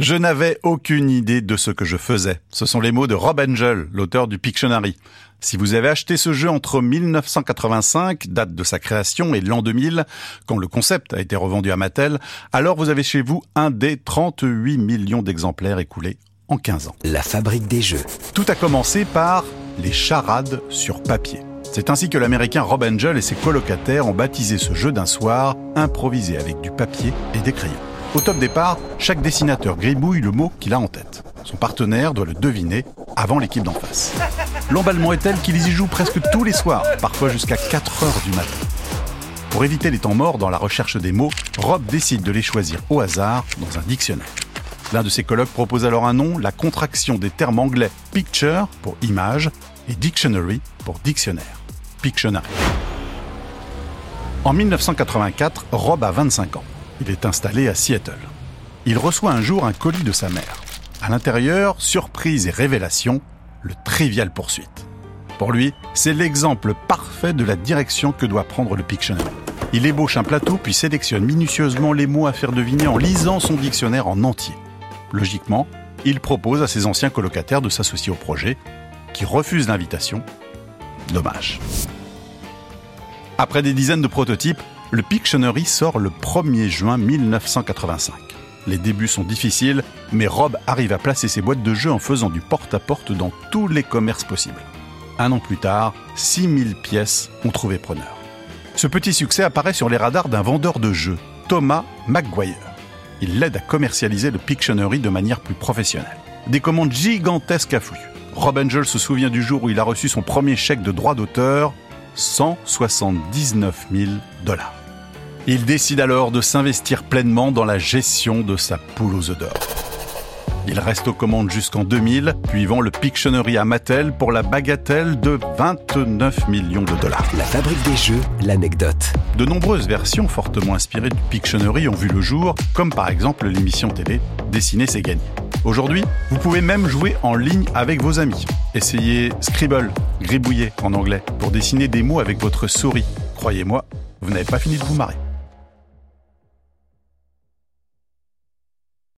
Je n'avais aucune idée de ce que je faisais. Ce sont les mots de Rob Angel, l'auteur du Pictionary. Si vous avez acheté ce jeu entre 1985, date de sa création, et l'an 2000, quand le concept a été revendu à Mattel, alors vous avez chez vous un des 38 millions d'exemplaires écoulés en 15 ans. La fabrique des jeux. Tout a commencé par les charades sur papier. C'est ainsi que l'américain Rob Angel et ses colocataires ont baptisé ce jeu d'un soir, improvisé avec du papier et des crayons. Au top départ, chaque dessinateur gribouille le mot qu'il a en tête. Son partenaire doit le deviner avant l'équipe d'en face. L'emballement est tel qu'ils y jouent presque tous les soirs, parfois jusqu'à 4 heures du matin. Pour éviter les temps morts dans la recherche des mots, Rob décide de les choisir au hasard dans un dictionnaire. L'un de ses colloques propose alors un nom, la contraction des termes anglais picture pour image et dictionary pour dictionnaire. Pictionary. En 1984, Rob a 25 ans. Il est installé à Seattle. Il reçoit un jour un colis de sa mère. À l'intérieur, surprise et révélation, le Trivial Poursuite. Pour lui, c'est l'exemple parfait de la direction que doit prendre le Pictionary. Il ébauche un plateau puis sélectionne minutieusement les mots à faire deviner en lisant son dictionnaire en entier. Logiquement, il propose à ses anciens colocataires de s'associer au projet, qui refusent l'invitation. Dommage. Après des dizaines de prototypes, le Pictionary sort le 1er juin 1985. Les débuts sont difficiles, mais Rob arrive à placer ses boîtes de jeux en faisant du porte-à-porte dans tous les commerces possibles. Un an plus tard, 6000 pièces ont trouvé preneur. Ce petit succès apparaît sur les radars d'un vendeur de jeux, Thomas McGuire. Il l'aide à commercialiser le Pictionary de manière plus professionnelle. Des commandes gigantesques affluent. Rob Angel se souvient du jour où il a reçu son premier chèque de droit d'auteur, 179 000 dollars. Il décide alors de s'investir pleinement dans la gestion de sa poule aux œufs d'or. Il reste aux commandes jusqu'en 2000, puis vend le Pictionary à Mattel pour la bagatelle de 29 millions de dollars. La fabrique des jeux, l'anecdote. De nombreuses versions fortement inspirées du Pictionary ont vu le jour, comme par exemple l'émission télé Dessiner c'est gagner. Aujourd'hui, vous pouvez même jouer en ligne avec vos amis. Essayez Scribble, gribouiller en anglais, pour dessiner des mots avec votre souris. Croyez-moi, vous n'avez pas fini de vous marrer.